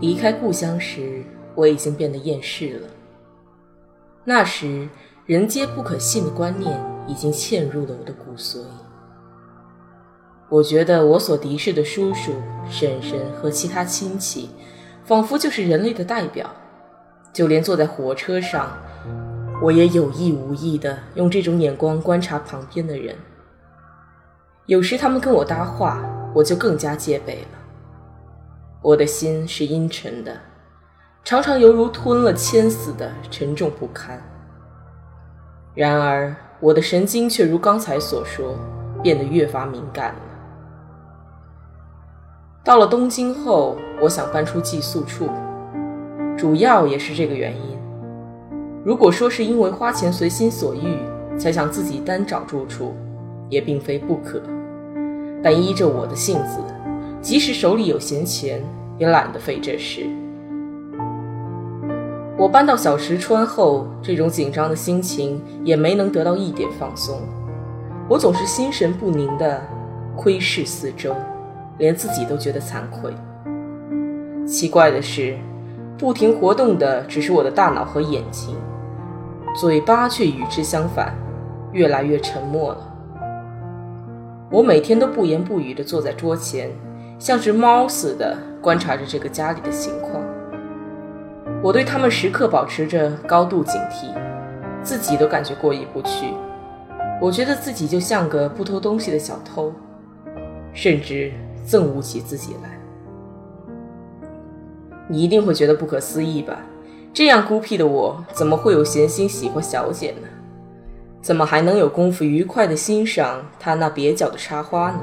离开故乡时，我已经变得厌世了。那时，人皆不可信的观念已经嵌入了我的骨髓。我觉得我所敌视的叔叔、婶婶和其他亲戚，仿佛就是人类的代表。就连坐在火车上，我也有意无意地用这种眼光观察旁边的人。有时他们跟我搭话，我就更加戒备了。我的心是阴沉的，常常犹如吞了铅似的沉重不堪。然而，我的神经却如刚才所说，变得越发敏感了。到了东京后，我想搬出寄宿处，主要也是这个原因。如果说是因为花钱随心所欲才想自己单找住处，也并非不可。但依着我的性子。即使手里有闲钱，也懒得费这事。我搬到小石川后，这种紧张的心情也没能得到一点放松。我总是心神不宁地窥视四周，连自己都觉得惭愧。奇怪的是，不停活动的只是我的大脑和眼睛，嘴巴却与之相反，越来越沉默了。我每天都不言不语地坐在桌前。像只猫似的观察着这个家里的情况，我对他们时刻保持着高度警惕，自己都感觉过意不去。我觉得自己就像个不偷东西的小偷，甚至憎恶起自己来。你一定会觉得不可思议吧？这样孤僻的我，怎么会有闲心喜欢小姐呢？怎么还能有功夫愉快地欣赏她那蹩脚的插花呢？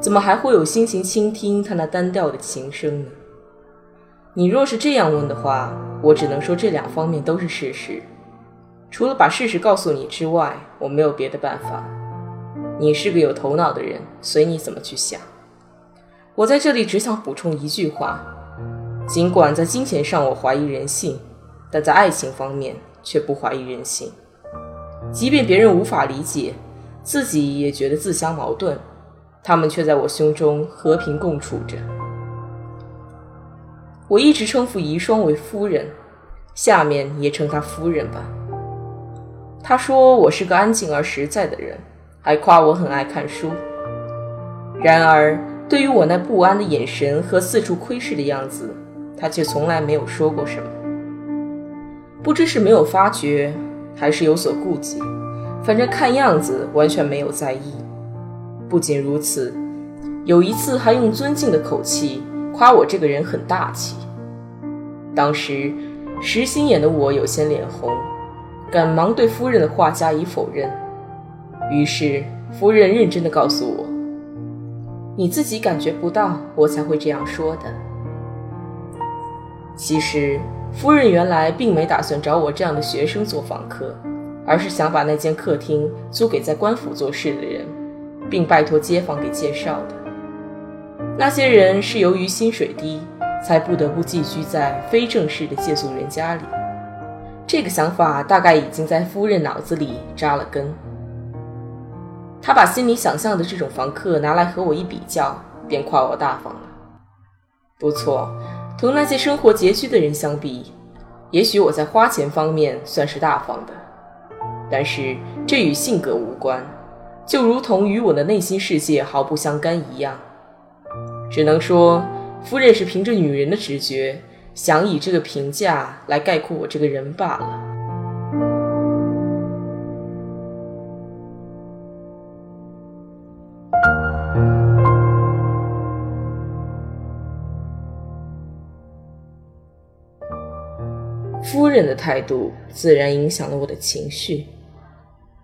怎么还会有心情倾听他那单调的琴声呢？你若是这样问的话，我只能说这两方面都是事实。除了把事实告诉你之外，我没有别的办法。你是个有头脑的人，随你怎么去想。我在这里只想补充一句话：尽管在金钱上我怀疑人性，但在爱情方面却不怀疑人性。即便别人无法理解，自己也觉得自相矛盾。他们却在我胸中和平共处着。我一直称呼遗孀为夫人，下面也称她夫人吧。她说我是个安静而实在的人，还夸我很爱看书。然而，对于我那不安的眼神和四处窥视的样子，她却从来没有说过什么。不知是没有发觉，还是有所顾忌，反正看样子完全没有在意。不仅如此，有一次还用尊敬的口气夸我这个人很大气。当时实心眼的我有些脸红，赶忙对夫人的话加以否认。于是夫人认真的告诉我：“你自己感觉不到，我才会这样说的。”其实夫人原来并没打算找我这样的学生做访客，而是想把那间客厅租给在官府做事的人。并拜托街坊给介绍的那些人是由于薪水低，才不得不寄居在非正式的借宿人家里。这个想法大概已经在夫人脑子里扎了根。他把心里想象的这种房客拿来和我一比较，便夸我大方了。不错，同那些生活拮据的人相比，也许我在花钱方面算是大方的，但是这与性格无关。就如同与我的内心世界毫不相干一样。只能说，夫人是凭着女人的直觉，想以这个评价来概括我这个人罢了。夫人的态度自然影响了我的情绪。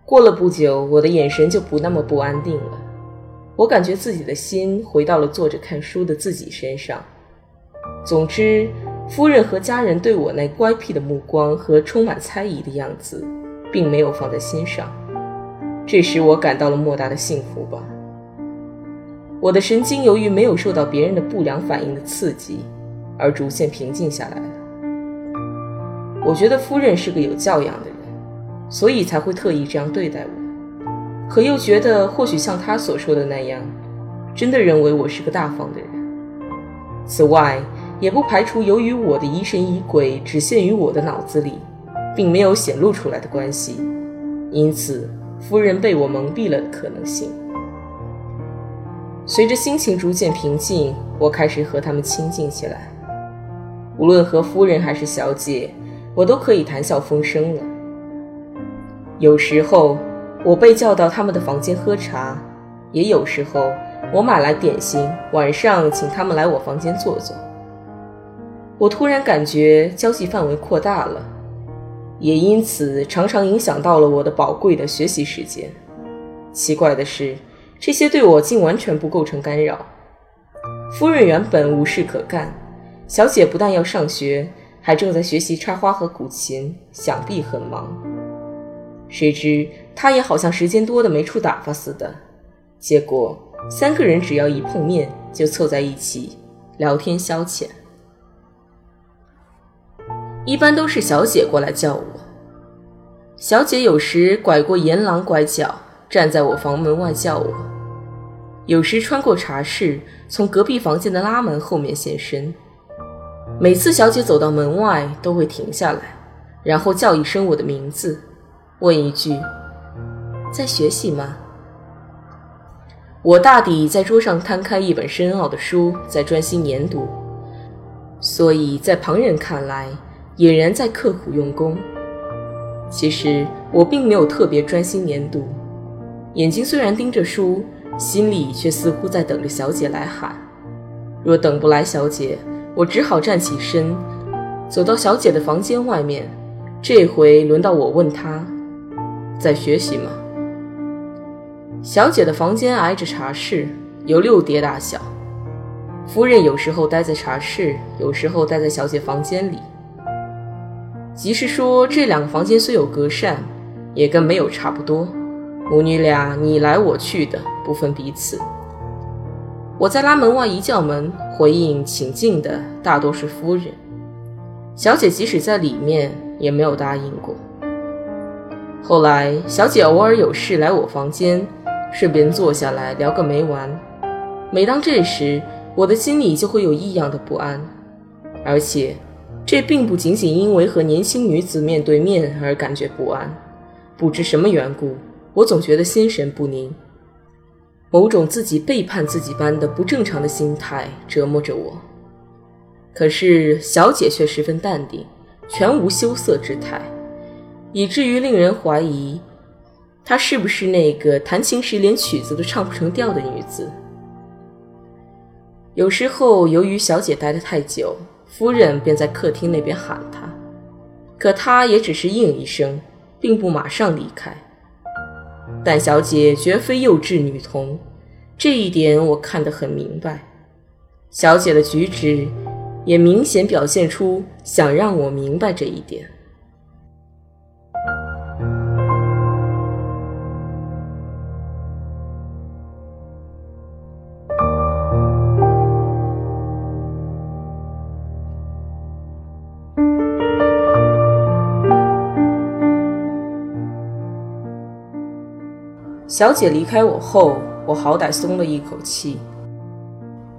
过了不久，我的眼神就不那么不安定了。我感觉自己的心回到了坐着看书的自己身上。总之，夫人和家人对我那乖僻的目光和充满猜疑的样子，并没有放在心上。这使我感到了莫大的幸福吧。我的神经由于没有受到别人的不良反应的刺激，而逐渐平静下来了。我觉得夫人是个有教养的。所以才会特意这样对待我，可又觉得或许像他所说的那样，真的认为我是个大方的人。此外，也不排除由于我的疑神疑鬼只限于我的脑子里，并没有显露出来的关系，因此夫人被我蒙蔽了的可能性。随着心情逐渐平静，我开始和他们亲近起来，无论和夫人还是小姐，我都可以谈笑风生了。有时候我被叫到他们的房间喝茶，也有时候我买来点心，晚上请他们来我房间坐坐。我突然感觉交际范围扩大了，也因此常常影响到了我的宝贵的学习时间。奇怪的是，这些对我竟完全不构成干扰。夫人原本无事可干，小姐不但要上学，还正在学习插花和古琴，想必很忙。谁知他也好像时间多的没处打发似的，结果三个人只要一碰面就凑在一起聊天消遣。一般都是小姐过来叫我，小姐有时拐过沿廊拐角，站在我房门外叫我；有时穿过茶室，从隔壁房间的拉门后面现身。每次小姐走到门外，都会停下来，然后叫一声我的名字。问一句：“在学习吗？”我大抵在桌上摊开一本深奥的书，在专心研读，所以在旁人看来，俨然在刻苦用功。其实我并没有特别专心研读，眼睛虽然盯着书，心里却似乎在等着小姐来喊。若等不来小姐，我只好站起身，走到小姐的房间外面。这回轮到我问她。在学习吗？小姐的房间挨着茶室，有六叠大小。夫人有时候待在茶室，有时候待在小姐房间里。即是说，这两个房间虽有隔扇，也跟没有差不多。母女俩你来我去的，不分彼此。我在拉门外一叫门，回应请进的大多是夫人。小姐即使在里面，也没有答应过。后来，小姐偶尔有事来我房间，顺便坐下来聊个没完。每当这时，我的心里就会有异样的不安，而且这并不仅仅因为和年轻女子面对面而感觉不安。不知什么缘故，我总觉得心神不宁，某种自己背叛自己般的不正常的心态折磨着我。可是小姐却十分淡定，全无羞涩之态。以至于令人怀疑，她是不是那个弹琴时连曲子都唱不成调的女子。有时候，由于小姐待得太久，夫人便在客厅那边喊她，可她也只是应一声，并不马上离开。但小姐绝非幼稚女童，这一点我看得很明白。小姐的举止也明显表现出想让我明白这一点。小姐离开我后，我好歹松了一口气，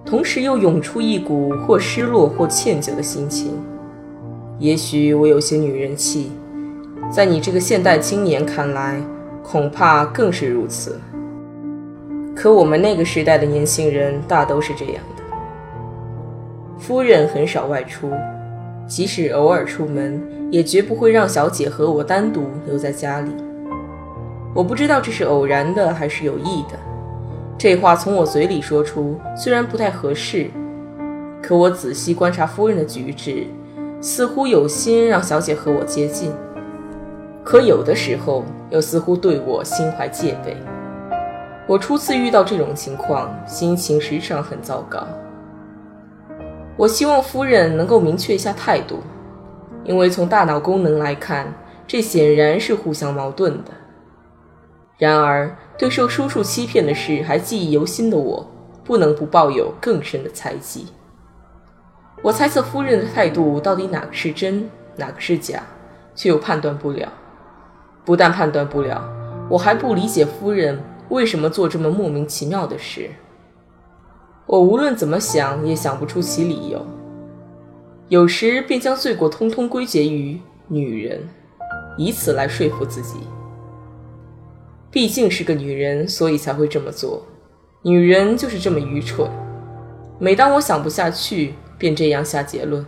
同时又涌出一股或失落或歉疚的心情。也许我有些女人气，在你这个现代青年看来，恐怕更是如此。可我们那个时代的年轻人大都是这样的。夫人很少外出，即使偶尔出门，也绝不会让小姐和我单独留在家里。我不知道这是偶然的还是有意的。这话从我嘴里说出，虽然不太合适，可我仔细观察夫人的举止，似乎有心让小姐和我接近，可有的时候又似乎对我心怀戒备。我初次遇到这种情况，心情时常很糟糕。我希望夫人能够明确一下态度，因为从大脑功能来看，这显然是互相矛盾的。然而，对受叔叔欺骗的事还记忆犹新的我，不能不抱有更深的猜忌。我猜测夫人的态度到底哪个是真，哪个是假，却又判断不了。不但判断不了，我还不理解夫人为什么做这么莫名其妙的事。我无论怎么想也想不出其理由，有时便将罪过通通归结于女人，以此来说服自己。毕竟是个女人，所以才会这么做。女人就是这么愚蠢。每当我想不下去，便这样下结论。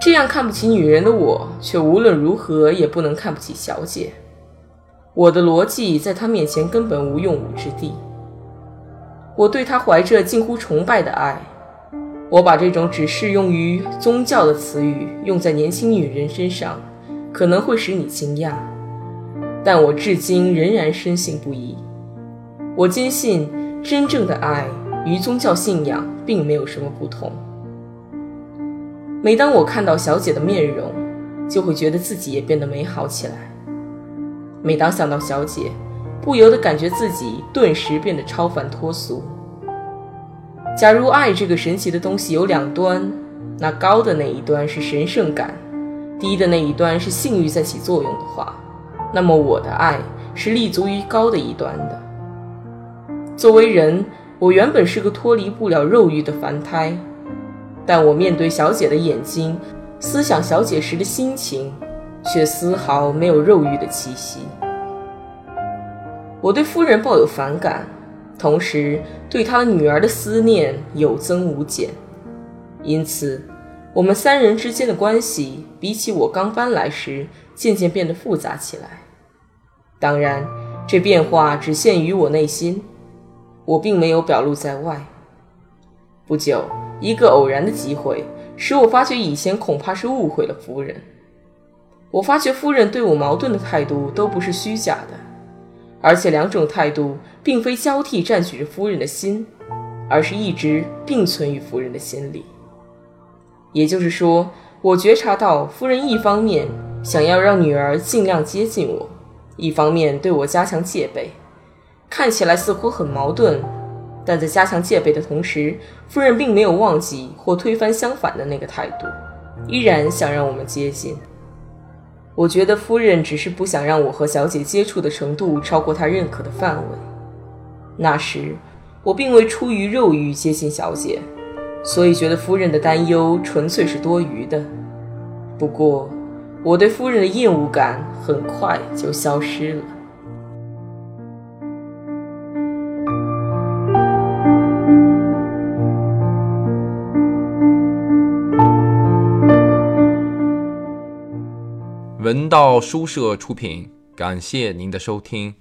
这样看不起女人的我，却无论如何也不能看不起小姐。我的逻辑在她面前根本无用武之地。我对她怀着近乎崇拜的爱，我把这种只适用于宗教的词语用在年轻女人身上，可能会使你惊讶，但我至今仍然深信不疑。我坚信，真正的爱与宗教信仰并没有什么不同。每当我看到小姐的面容，就会觉得自己也变得美好起来。每当想到小姐，不由得感觉自己顿时变得超凡脱俗。假如爱这个神奇的东西有两端，那高的那一端是神圣感，低的那一端是性欲在起作用的话，那么我的爱是立足于高的一端的。作为人，我原本是个脱离不了肉欲的凡胎，但我面对小姐的眼睛，思想小姐时的心情，却丝毫没有肉欲的气息。我对夫人抱有反感，同时对她的女儿的思念有增无减，因此，我们三人之间的关系比起我刚搬来时渐渐变得复杂起来。当然，这变化只限于我内心，我并没有表露在外。不久，一个偶然的机会使我发觉以前恐怕是误会了夫人。我发觉夫人对我矛盾的态度都不是虚假的。而且两种态度并非交替占据着夫人的心，而是一直并存于夫人的心里。也就是说，我觉察到夫人一方面想要让女儿尽量接近我，一方面对我加强戒备。看起来似乎很矛盾，但在加强戒备的同时，夫人并没有忘记或推翻相反的那个态度，依然想让我们接近。我觉得夫人只是不想让我和小姐接触的程度超过她认可的范围。那时，我并未出于肉欲接近小姐，所以觉得夫人的担忧纯粹是多余的。不过，我对夫人的厌恶感很快就消失了。文道书社出品，感谢您的收听。